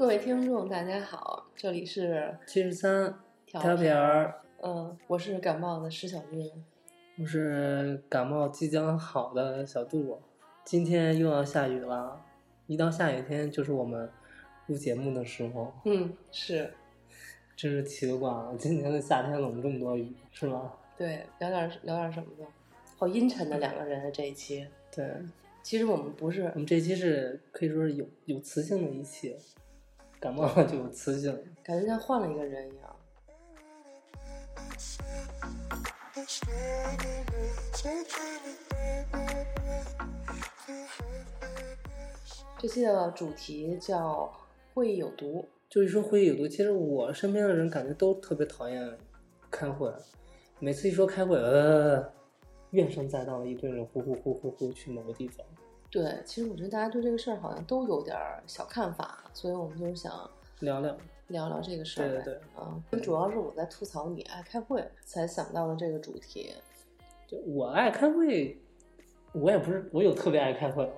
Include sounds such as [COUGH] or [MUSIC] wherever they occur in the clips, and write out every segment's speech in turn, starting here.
各位听众，大家好，这里是七十三调调皮儿，嗯，我是感冒的石小军。我是感冒即将好的小杜。今天又要下雨了，一到下雨天就是我们录节目的时候，嗯，是真是奇了怪了。今年的夏天怎么这么多雨，是吗？对，聊点聊点什么呢？好阴沉的两个人啊，这一期。对，其实我们不是我，们这期是可以说是有有磁性的一期，感冒了就有磁性。感觉像换了一个人一样。这期的主题叫“会议有毒就是说会议有毒，其实我身边的人感觉都特别讨厌开会，每次一说开会，呃，怨声载道的一堆人呼呼呼呼呼去某个地方。”。对，其实我觉得大家对这个事儿好像都有点儿小看法，所以我们就是想聊聊，聊聊这个事儿。对对对啊，主要是我在吐槽你爱开会，才想到了这个主题。就我爱开会，我也不是我有特别爱开会，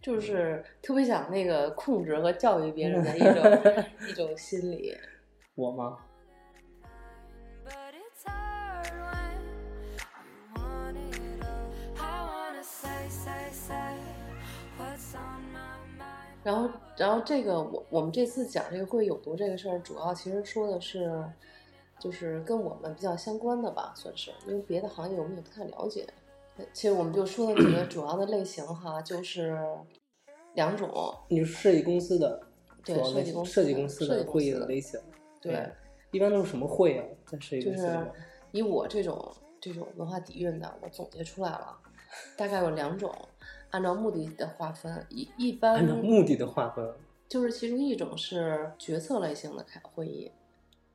就是特别想那个控制和教育别人的 [LAUGHS] 一种一种心理。我吗？然后，然后这个我我们这次讲这个会有毒这个事儿，主要其实说的是，就是跟我们比较相关的吧，算是，因为别的行业我们也不太了解。其实我们就说的几个主要的类型哈，就是两种，你是设计公司的，对设计公司设计公司的会议的类型。对，一般都是什么会啊？在设计就是以我这种这种文化底蕴的，我总结出来了，大概有两种，按照目的的划分，一一般按照目的的划分，就是其中一种是决策类型的开会议，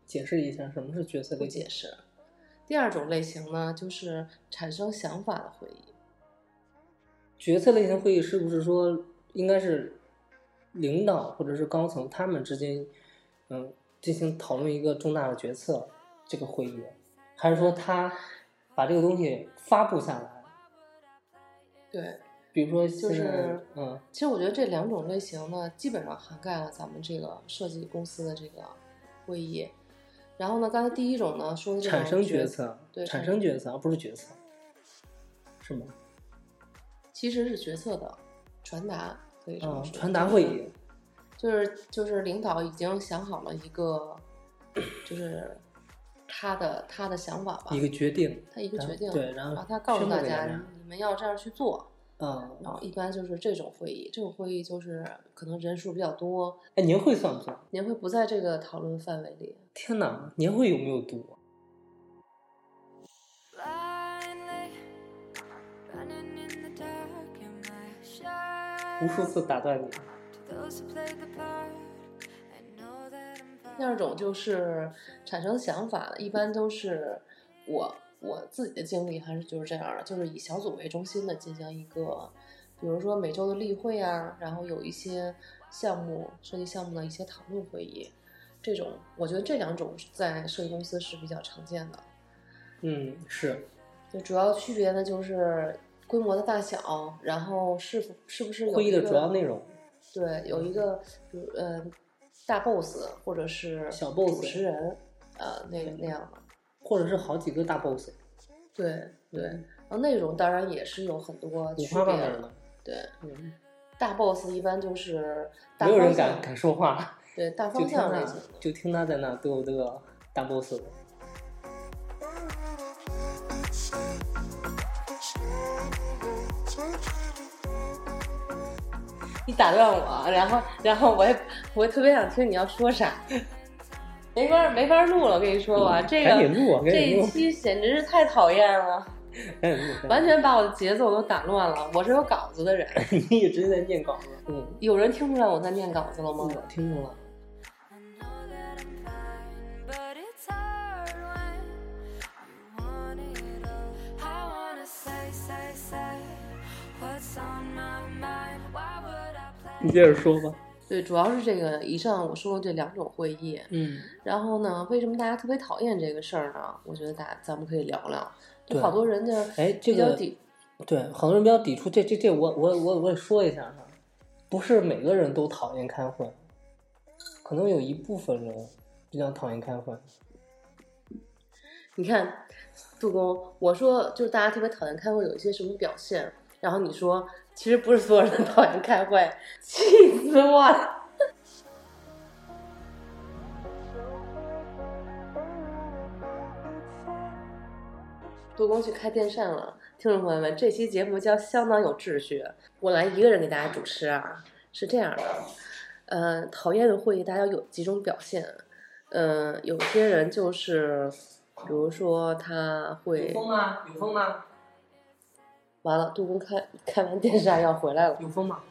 解释一下什么是决策不类型解。释。第二种类型呢，就是产生想法的会议。决策类型会议是不是说应该是领导或者是高层他们之间，嗯，进行讨论一个重大的决策这个会议，还是说他把这个东西发布下来？对，比如说就是嗯，其实我觉得这两种类型呢，基本上涵盖了咱们这个设计公司的这个会议。然后呢，刚才第一种呢说的产生决决策，对产生决策而不是决策，是吗？其实是决策的传达，可以说。传达会议，就是就是领导已经想好了一个，就是他的他的想法吧，一个决定，他一个决定，对，然后他告诉大家给大家你们要这样去做，嗯，然后一般就是这种会议，这种会议就是可能人数比较多，哎，年会算不算？年会不在这个讨论范围里。天哪，年会有没有毒？Blindly running in the dark, am I 无数次打断你第二种就是产生想法的，一般都是我我自己的经历还是就是这样的，就是以小组为中心的进行一个，比如说每周的例会啊，然后有一些项目设计项目的一些讨论会议，这种我觉得这两种在设计公司是比较常见的。嗯，是，就主要区别呢就是规模的大小，然后是否是不是有会议的主要内容，对，有一个比如呃大 boss 或者是小 boss 主持人，呃那那样的。或者是好几个大 boss，对对，然后内容当然也是有很多区别的的。，对，嗯，大 boss 一般就是大没有人敢敢说话，对大方向类型的。就听他在那嘚嘚嘚大 boss 的。你打断我，然后然后我也我也特别想听你要说啥，没法没法录了，我跟你说吧，这个这一，期简直是太讨厌了，赶紧录，完全把我的节奏都打乱了。我是有稿子的人，你一直在念稿子，嗯，有人听出来我在念稿子了吗？我听出了，I know that I'm fine, but it's hard when you want it all. I wanna say, say, say what's on my mind. Why would I play? 你接着说吧。对，主要是这个以上我说的这两种会议，嗯，然后呢，为什么大家特别讨厌这个事儿呢？我觉得大咱们可以聊聊。就好多人就哎，这个抵，对，很多人比较抵触，这这这我我我我也说一下哈，不是每个人都讨厌开会，可能有一部分人比较讨厌开会。你看，杜工，我说就是大家特别讨厌开会，有一些什么表现？然后你说，其实不是所有人都讨厌开会，气死我了！[LAUGHS] 杜工去开电扇了，听众朋友们，这期节目叫相当有秩序，我来一个人给大家主持啊，是这样的，呃，讨厌的会议大家有几种表现，呃，有些人就是，比如说他会风吗？有风吗？完了，杜工开开完电扇要回来了。有风吗?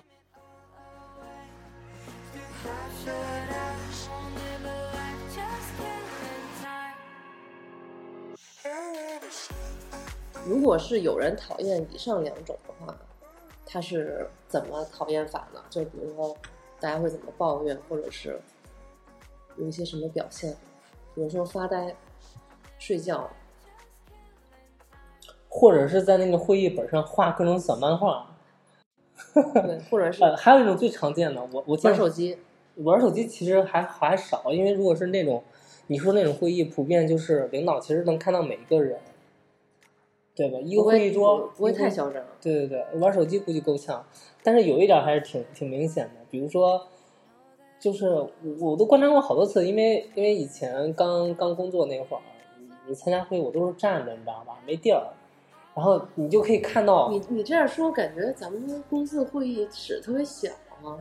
如果是有人讨厌以上两种的话，他是怎么讨厌法呢？就比如说，大家会怎么抱怨，或者是有一些什么表现，比如说发呆、睡觉，或者是在那个会议本上画各种小漫画。对，或者是呃，还有一种最常见的，我我见玩手机，玩手机其实还还少，因为如果是那种你说那种会议，普遍就是领导其实能看到每一个人，对吧？一个会会议桌不会太嚣张。对对对，玩手机估计够呛，但是有一点还是挺挺明显的，比如说，就是我我都观察过好多次，因为因为以前刚刚工作那会儿，你参加会议我都是站着，你知道吧？没地儿，然后你就可以看到，你你这样说，感觉咱们公司会议室特别小啊。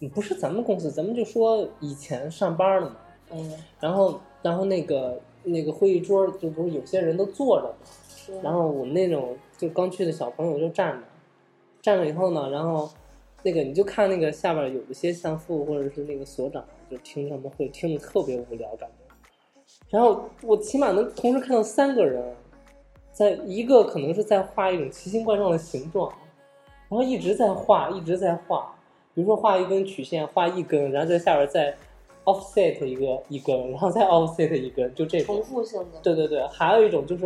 嗯不是咱们公司，咱们就说以前上班的嘛，嗯，然后然后那个那个会议桌就不是有些人都坐着嘛，然后我们那种就刚去的小朋友就站着，站着以后呢，然后那个你就看那个下边有一些像副或者是那个所长，就听他们会听着特别无聊感觉。然后我起码能同时看到三个人，在一个可能是在画一种奇形怪状的形状，然后一直在画，一直在画，比如说画一根曲线，画一根，然后在下边再 offset 一个一根，然后再 offset 一根，就这种重。复性的。对对对，还有一种就是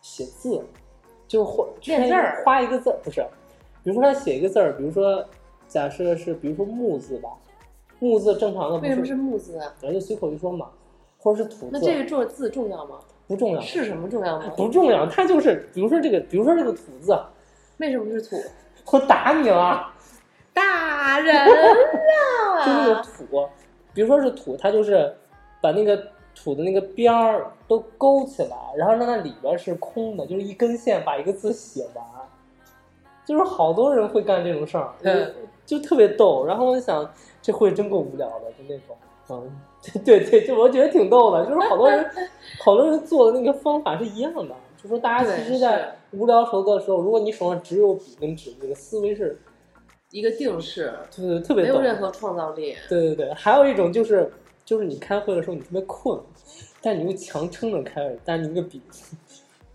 写字，就是画练字儿画一个字儿不是，比如说他写一个字儿，比如说假设是比如说木字吧，木字正常的不为什么是木字啊？咱就随口一说嘛，或者是土字，那这个重字重要吗？不重要，是什么重要吗？不重要，它就是比如说这个，比如说这个土字，为什么是土？[LAUGHS] 我打你了，打人了 [LAUGHS] 就那个啊！土，比如说是土，它就是把那个土的那个边儿都勾起来，然后让它里边是空的，就是一根线把一个字写完。就是好多人会干这种事儿，嗯就特别逗。然后我就想，这会真够无聊的，就那种，嗯，[LAUGHS] 对对对，就我觉得挺逗的。就是好多人，好多人做的那个方法是一样的，就说大家其实，在无聊愁的时候，如果你手上只有笔跟纸，你的思维是，一个定式，对对，特别。没有任何创造力。对对对，还有一种就是，就是你开会的时候你特别困，但你又强撑着开会，但是你那个笔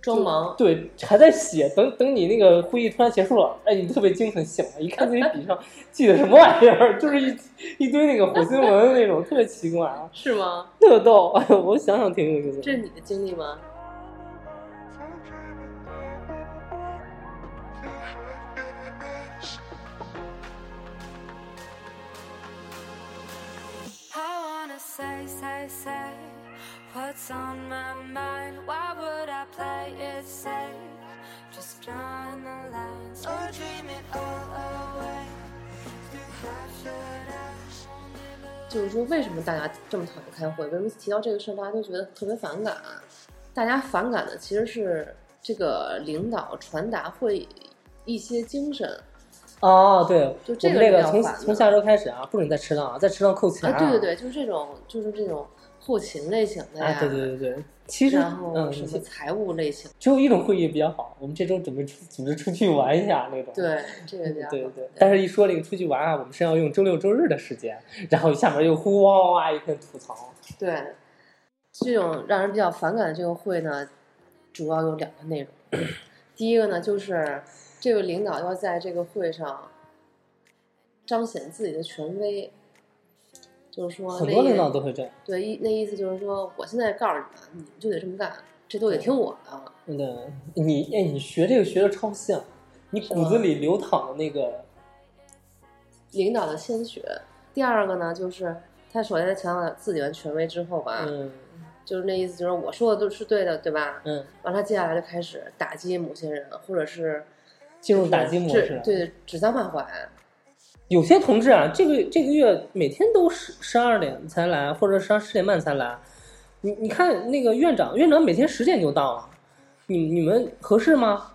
装忙，对还在写，等等你那个会议突然结束了，哎，你特别精神醒了，一看自己笔上 [LAUGHS] 记的什么玩意儿，就是一一堆那个火星文那种，特别奇怪啊，[LAUGHS] 是吗？特逗，哎呦，我想想挺有意思的。这是你的经历吗？I wanna say, say, say what's on my mind. Why would I play it safe? Just drawing the lines or dream it all away. 就是说，为什么大家这么讨厌开会？为什么提到这个事儿，大家都觉得特别反感？大家反感的其实是这个领导传达会一些精神哦，对，就这个这个从从下周开始啊，不准再迟到啊，再迟到扣钱啊！对对对，就是这种，就是这种后勤类型的呀，啊，对对对对，其实然后嗯，什么财务类型，只有一种会议比较好，我们这周准备出组织出去玩一下那种。对 [LAUGHS] 这个比较好。对对，但是一说这个出去玩啊，我们是要用周六周日的时间，然后下面又呼哇哇哇一片吐槽。对，这种让人比较反感的这个会呢，主要有两个内容。第一个呢，就是这个领导要在这个会上彰显自己的权威，就是说很多领导都会这样。对意那意思就是说，我现在告诉你们，你们就得这么干，这都得听我的。对，你哎，你学这个学的超像，你骨子里流淌的那个，领导的鲜血。第二个呢，就是他首先强调自己的权威之后吧，嗯就是那意思，就是我说的都是对的，对吧？嗯，完了，接下来就开始打击某些人，或者是进入打击模指式。对，指桑骂槐。有些同志啊，这个这个月每天都十十二点才来，或者十二十点半才来。你你看那个院长，院长每天十点就到了，你你们合适吗？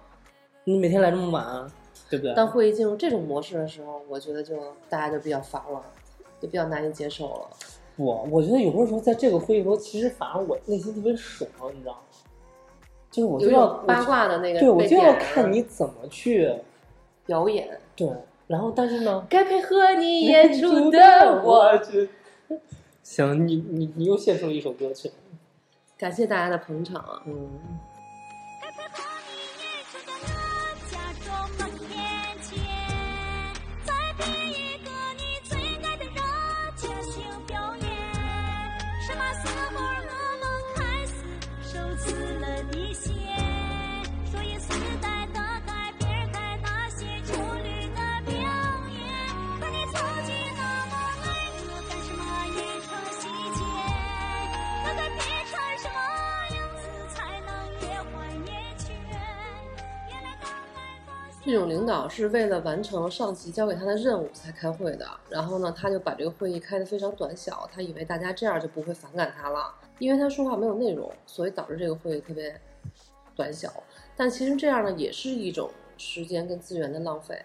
你每天来这么晚，啊对不对？当会议进入这种模式的时候，我觉得就大家就比较烦了，就比较难以接受了。我我觉得有的时候在这个会议中，其实反而我内心特别爽，你知道吗？就是我就要八卦的那个对我就要看你怎么去表演，对，然后但是呢，该配合你演出的我。去。行，你你你又献出了一首歌曲，感谢大家的捧场。啊嗯。这种领导是为了完成上级交给他的任务才开会的，然后呢，他就把这个会议开得非常短小，他以为大家这样就不会反感他了，因为他说话没有内容，所以导致这个会议特别短小。但其实这样呢，也是一种时间跟资源的浪费。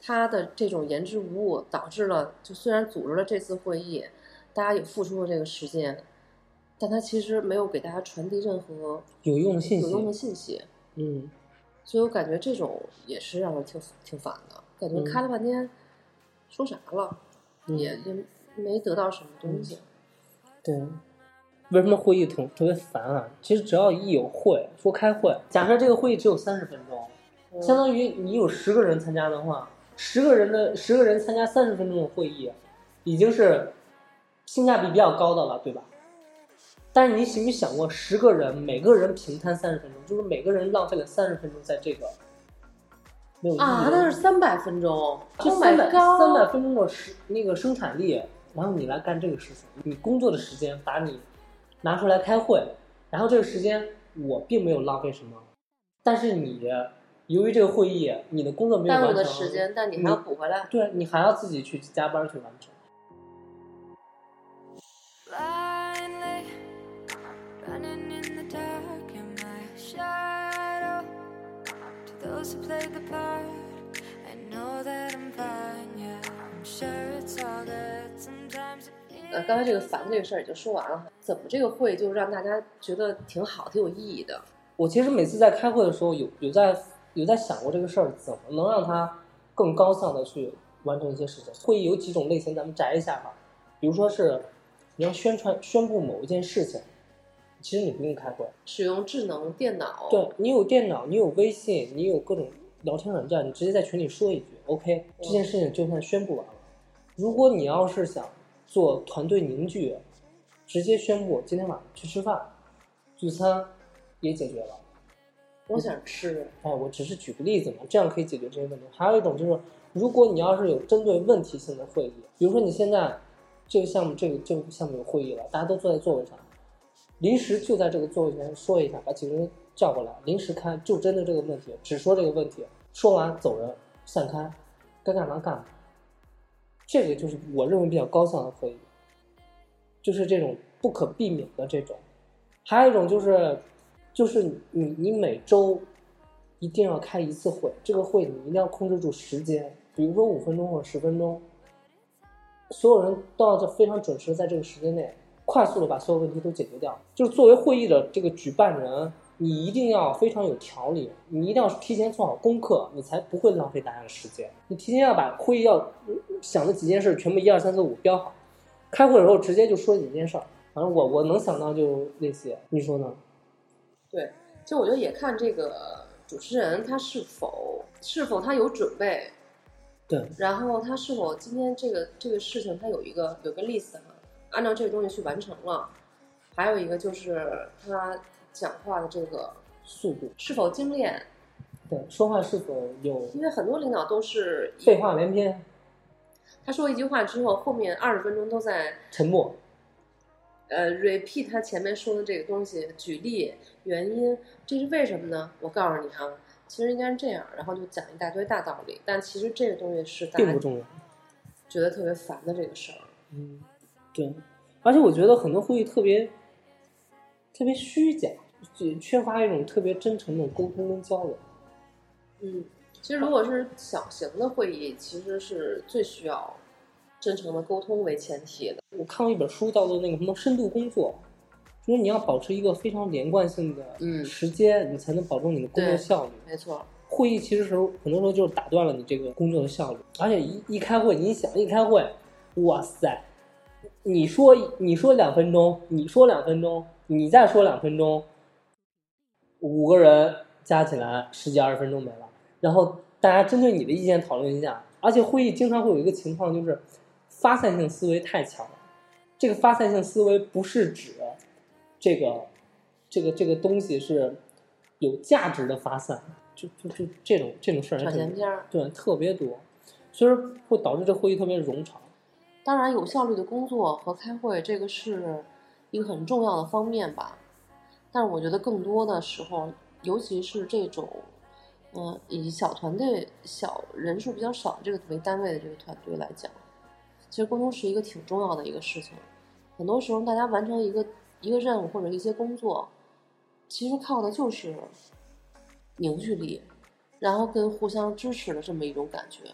他的这种言之无物，导致了就虽然组织了这次会议，大家也付出了这个时间，但他其实没有给大家传递任何有用的信有用的，信息。嗯，所以我感觉这种也是让人挺挺烦的，感觉嗯开了半天，说啥了，嗯也也没得到什么东西。对。为什么会议特特别烦啊？其实只要一有会，说开会，假设这个会议只有三十分钟，嗯相当于你有十个人参加的话，十个人的十个人参加三十分钟的会议，已经是性价比比较高的了，对吧？但是你想没想过，十个人每个人平摊三十分钟，就是每个人浪费了三十分钟在这个没有意义啊，那是三百分钟这，Oh 三百三百分钟的时那个生产力，然后你来干这个事情，你工作的时间把你拿出来开会，然后这个时间我并没有浪费什么，但是你由于这个会议，你的工作没有耽误完成，的时间，但你还要补回来。对你还要自己去加班去完成。To played the part i know that i'm fine yeah i'm sure it's all good sometimes it 呃，刚才这个烦这个事儿也就说完了，怎么这个会就让大家觉得挺好、挺有意义的？我其实每次在开会的时候有有在有在想过这个事儿，怎么能让它更高效的去完成一些事情。会议有几种类型，咱们摘一下吧。比如说是你要宣传宣布某一件事情，其实你不用开会，使用智能电脑，对你有电脑，你有微信，你有各种聊天软件，你直接在群里说一句，OK，这件事情就算宣布完了。如果你要是想做团队凝聚，直接宣布今天晚上去吃饭，聚餐也解决了。我想吃，哎，我只是举个例子嘛，这样可以解决这些问题。还有一种就是，如果你要是有针对问题性的会议，比如说你现在这个项目这个这个项目有会议了，大家都坐在座位上，临时就在这个座位前说一下，把几个人叫过来，临时开，就针对这个问题，只说这个问题，说完走人，散开，该干嘛干嘛。这个就是我认为比较高效的会议，就是这种不可避免的这种。还有一种就是，就是你你每周一定要开一次会，这个会你一定要控制住时间，比如说五分钟或者十分钟，所有人都要在非常准时在这个时间内，快速的把所有问题都解决掉。就是作为会议的这个举办人，你一定要非常有条理，你一定要提前做好功课，你才不会浪费大家的时间。你提前要把会议要想的几件事全部一二三四五标好，开会的时候直接就说几件事儿。反正我我能想到就那些，你说呢？对，其实我觉得也看这个主持人他是否是否他有准备，对，然后他是否今天这个这个事情他有一个有个 list，按照这个东西去完成了，还有一个就是他讲话的这个速度，是否精炼，对，说话是否有因为很多领导都是废话连篇？他说一句话之后，后面二十分钟都在沉默。呃 repeat 他前面说的这个东西，举例原因，这是为什么呢？我告诉你啊，其实应该是这样，然后就讲一大堆大道理，但其实这个东西是大家并不重要。觉得特别烦的这个事儿。嗯，对，而且我觉得很多会议特别特别虚假，就缺乏一种特别真诚的沟通跟交流。嗯，其实如果是小型的会议，其实是最需要真诚的沟通为前提的。我看过一本书，叫做那个什么深度工作，就是你要保持一个非常连贯性的嗯时间，你才能保证你的工作效率。没错，会议其实时候很多时候就是打断了你这个工作的效率，而且一一开会，你想一开会，哇塞，你说你说两分钟，你说两分钟，你再说两分钟，五个人加起来十几二十分钟没了，然后大家针对你的意见讨论一下，而且会议经常会有一个情况就是发散性思维太强了，这个发散性思维不是指这个这个这个东西是有价值的发散，就就就这种这种事儿。对特别多，所以说会导致这会议特别冗长。当然，有效率的工作和开会，这个是一个很重要的方面吧。但是我觉得更多的时候，尤其是这种，嗯、以小团队、小人数比较少这个为单位的这个团队来讲，其实沟通是一个挺重要的一个事情。很多时候，大家完成一个一个任务或者一些工作，其实靠的就是凝聚力，然后跟互相支持的这么一种感觉，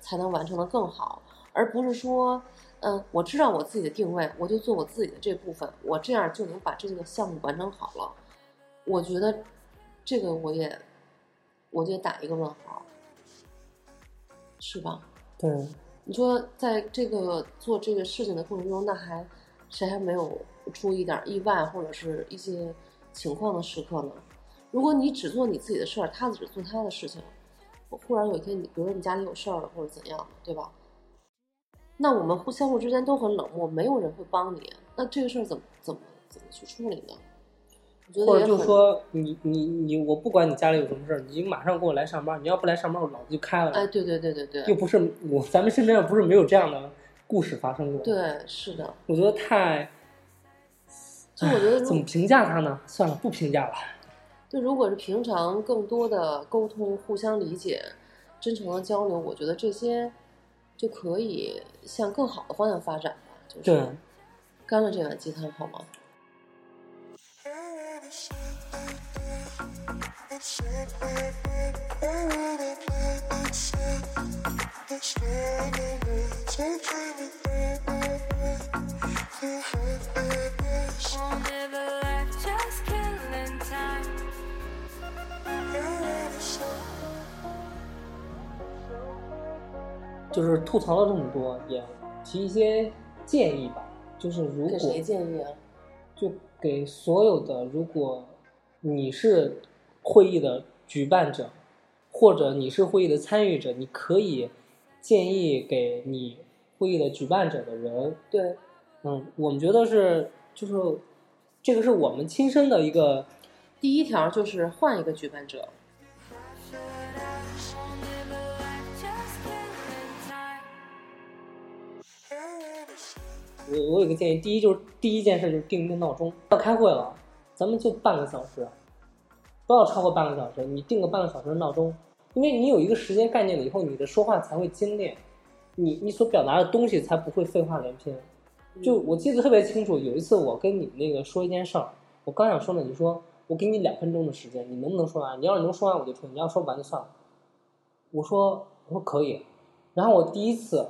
才能完成的更好。而不是说，嗯、我知道我自己的定位，我就做我自己的这部分，我这样就能把这个项目完成好了。我觉得这个我也，我就打一个问号，是吧？对，你说在这个做这个事情的过程中，那还谁还没有出一点意外或者是一些情况的时刻呢？如果你只做你自己的事儿，他只做他的事情，忽然有一天你，比如说你家里有事儿了或者怎样的，对吧？那我们互相互之间都很冷漠，没有人会帮你，那这个事儿怎么怎么怎么去处理呢？我觉得或者就也很说你你你，我不管你家里有什么事儿，你马上给我来上班。你要不来上班，我脑子就开了。哎，对对对对对，又不是我，咱们身边又不是没有这样的故事发生过。，对，是的。我觉得太，就我觉得怎么评价他呢？算了，不评价了。就，如果是平常更多的沟通、互相理解、真诚的交流，我觉得这些就可以向更好的方向发展吧。就是，干了这碗鸡汤好吗就是吐槽了这么多，也提一些建议吧。就是如给果谁建议啊？就给所有的，如果你是会议的举办者，或者你是会议的参与者，你可以建议给你会议的举办者的人，对，嗯，我们觉得是就是这个是我们亲身的一个，第一条就是换一个举办者。我我有个建议，第一就是第一件事就是定一个闹钟，要开会了，咱们就半个小时，不要超过半个小时，你定个半个小时的闹钟，因为你有一个时间概念了以后，你的说话才会精炼，你你所表达的东西才不会废话连篇。就我记得特别清楚，有一次我跟你那个说一件事儿，我刚想说呢，你说我给你两分钟的时间，你能不能说完？你要是能说完我就听，你要说不完就算了。我说我说可以，然后我第一次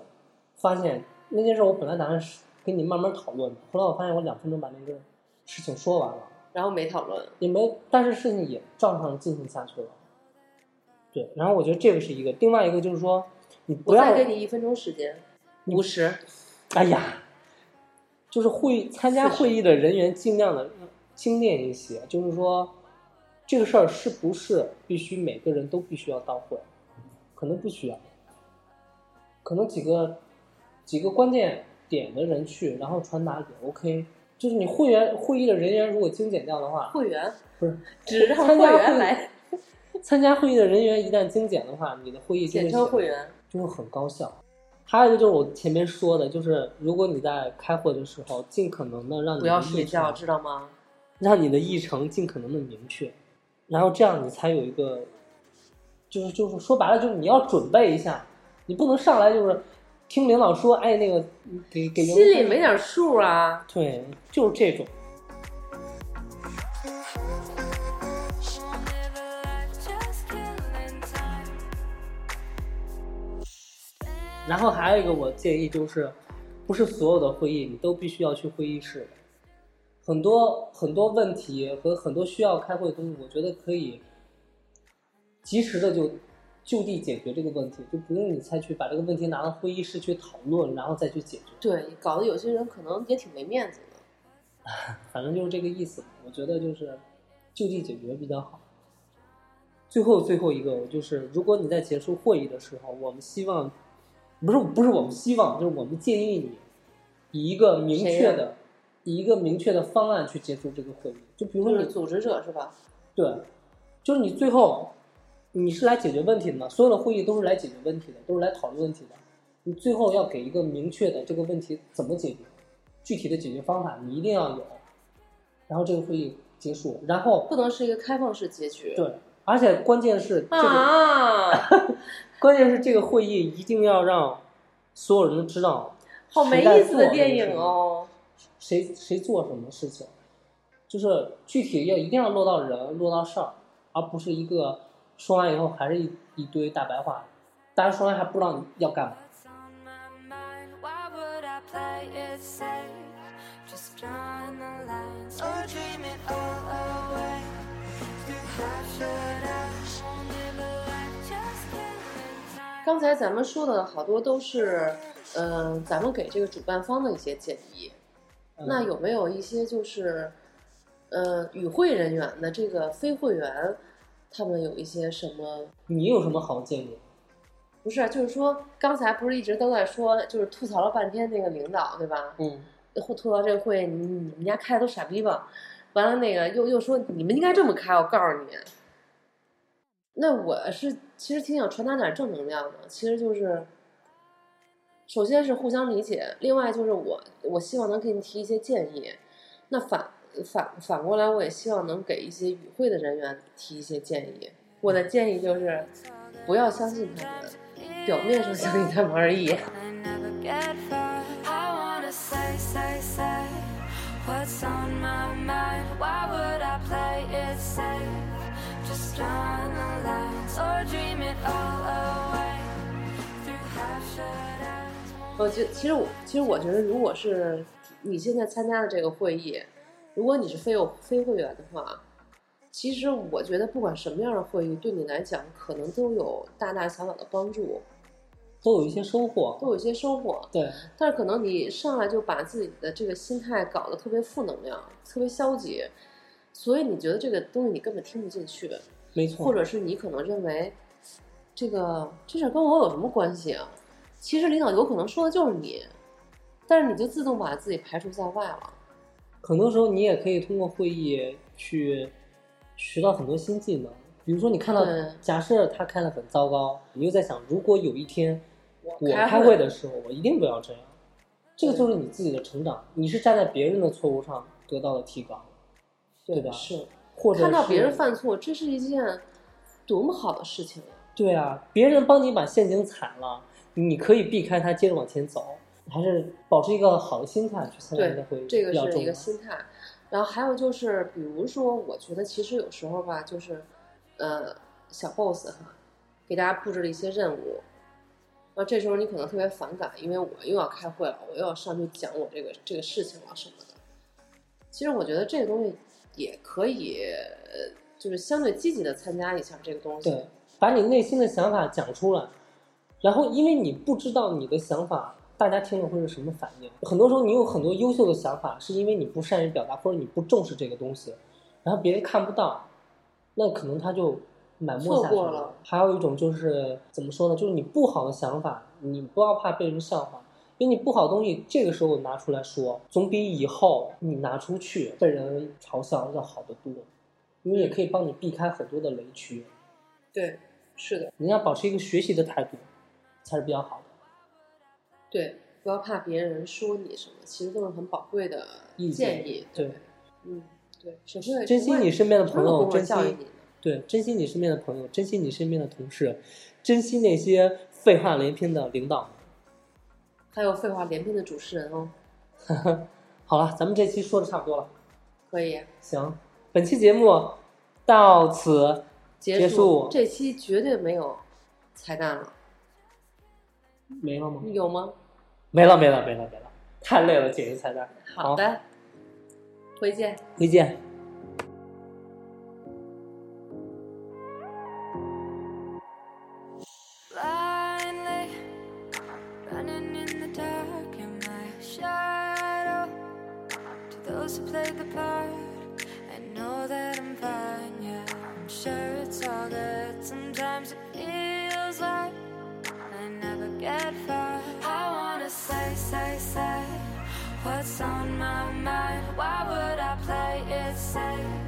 发现那件事，我本来打算是跟你慢慢讨论，后来我发现我两分钟把那个事情说完了，然后没讨论，也没，但是事情也照常进行下去了。对，然后我觉得这个是一个，另外一个就是说，你不我要再给你一分钟时间，你五十。哎呀，就是会参加会议的人员尽量的精炼一些，就是说，这个事儿是不是必须每个人都必须要到会？可能不需要，可能几个几个关键点的人去，然后传达也 OK。就是你会员会议的人员如果精简掉的话，会员不是只让会员来，参加会议的人员一旦精简的话，你的会议就简会显称会员。就会很高效。还有一个就是我前面说的，就是如果你在开会的时候，尽可能的让你不要睡觉，知道吗？让你的议程尽可能的明确，然后这样你才有一个，就是就是说白了就是你要准备一下，你不能上来就是听领导说，哎那个给给心里没点数啊。对，就是这种。然后还有一个我建议就是，不是所有的会议你都必须要去会议室的，很多很多问题和很多需要开会的东西，我觉得可以及时的就就地解决这个问题，就不用你再去把这个问题拿到会议室去讨论，然后再去解决。对，搞得有些人可能也挺没面子的。[LAUGHS] 反正就是这个意思。我觉得就是就地解决比较好。最后最后一个就是，如果你在结束会议的时候，我们希望不是不是我们希望，就是我们建议你以一个明确的、以一个明确的方案去结束这个会议。就比如说你组织者是吧？对，就是你最后你是来解决问题的吗？所有的会议都是来解决问题的，都是来讨论问题的。你最后要给一个明确的这个问题怎么解决，具体的解决方法你一定要有，然后这个会议结束。然后不能是一个开放式结局。对，而且关键是这个，啊，[LAUGHS] 关键是这个会议一定要让所有人都知道，好没意思的电影哦。谁谁做什么事情，就是具体要一定要落到人，落到事儿，而不是一个说完以后还是一一堆大白话，大家说完还不知道你要干嘛。刚才咱们说的好多都是，嗯、咱们给这个主办方的一些建议。嗯那有没有一些就是，呃，与会人员的这个非会员，他们有一些什么？你有什么好建议？不是，就是说刚才不是一直都在说，就是吐槽了半天那个领导，对吧？嗯，吐吐槽这个会，你你们家开的都傻逼吧？完了那个又又说你们应该这么开，我告诉你。那我是其实挺想传达点正能量的，其实就是，首先是互相理解，另外就是我我希望能给你提一些建议，那反反反过来，我也希望能给一些与会的人员提一些建议。我的建议就是，不要相信他们，表面上相信他们而已。我觉其实我其实我觉得，如果是你现在参加的这个会议，如果你是非有非会员的话，其实我觉得不管什么样的会议，对你来讲可能都有大大小小的帮助，都有一些收获。都有一些收获。对，但是可能你上来就把自己的这个心态搞得特别负能量，特别消极，所以你觉得这个东西你根本听不进去，没错。或者是你可能认为这个这事儿跟我有什么关系啊？其实领导有可能说的就是你，但是你就自动把自己排除在外了。很多时候你也可以通过会议去学到很多新技能。比如说，你看到假设他开的很糟糕，你又在想，如果有一天我开开会的时候，我一定不要这样。这个就是你自己的成长，你是站在别人的错误上得到了提高，对吧？是或者看到别人犯错，这是一件多么好的事情呀！对啊，别人帮你把陷阱踩了，你可以避开它，接着往前走，还是保持一个好的心态去参加这个会议，这个是一个。心态。然后还有就是，比如说，我觉得其实有时候吧，就是，呃，小 boss 哈，给大家布置了一些任务，那这时候你可能特别反感，因为我又要开会了，我又要上去讲我这个这个事情了什么的。其实我觉得这个东西也可以，呃就是相对积极的参加一下这个东西。对，把你内心的想法讲出来，然后因为你不知道你的想法，大家听了会是什么反应。很多时候你有很多优秀的想法，是因为你不善于表达，或者你不重视这个东西，然后别人看不到，那可能他就埋没下去了还有一种就是怎么说呢？就是你不好的想法，你不要怕被人笑话。因为你不好的东西，这个时候拿出来说，总比以后你拿出去被人嘲笑要好得多。因为也可以帮你避开很多的雷区。对，是的。你要保持一个学习的态度，才是比较好的。对，不要怕别人说你什么，其实都是很宝贵的建议。对，嗯，对，谁会珍惜你身边的朋友，珍惜你？对，珍惜你身边的朋友，珍惜你身边的同事，珍惜那些废话连篇的领导。还有废话连篇的主持人哦，[LAUGHS] 好了，咱们这期说的差不多了，可以行，本期节目到此结结束这期绝对没有彩蛋了，没了吗？有吗？没了，没了，没了，没了，太累了，剪一彩蛋。好的，回见。回见。blindly running in the dark in my shadow to those who played the part i know that i'm fine yeah i'm sure it's all good sometimes it feels like i never get far i wanna say, say, say what's on my mind. Why would I play it safe?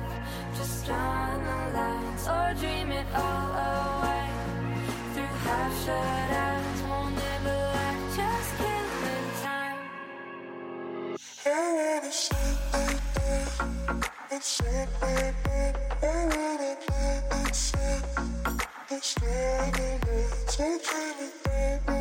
Just draw the lines or dream it all away through half shut eyes. Won't ever let just killing time. I wanna. I wanna play it safe the line. Dream it, baby.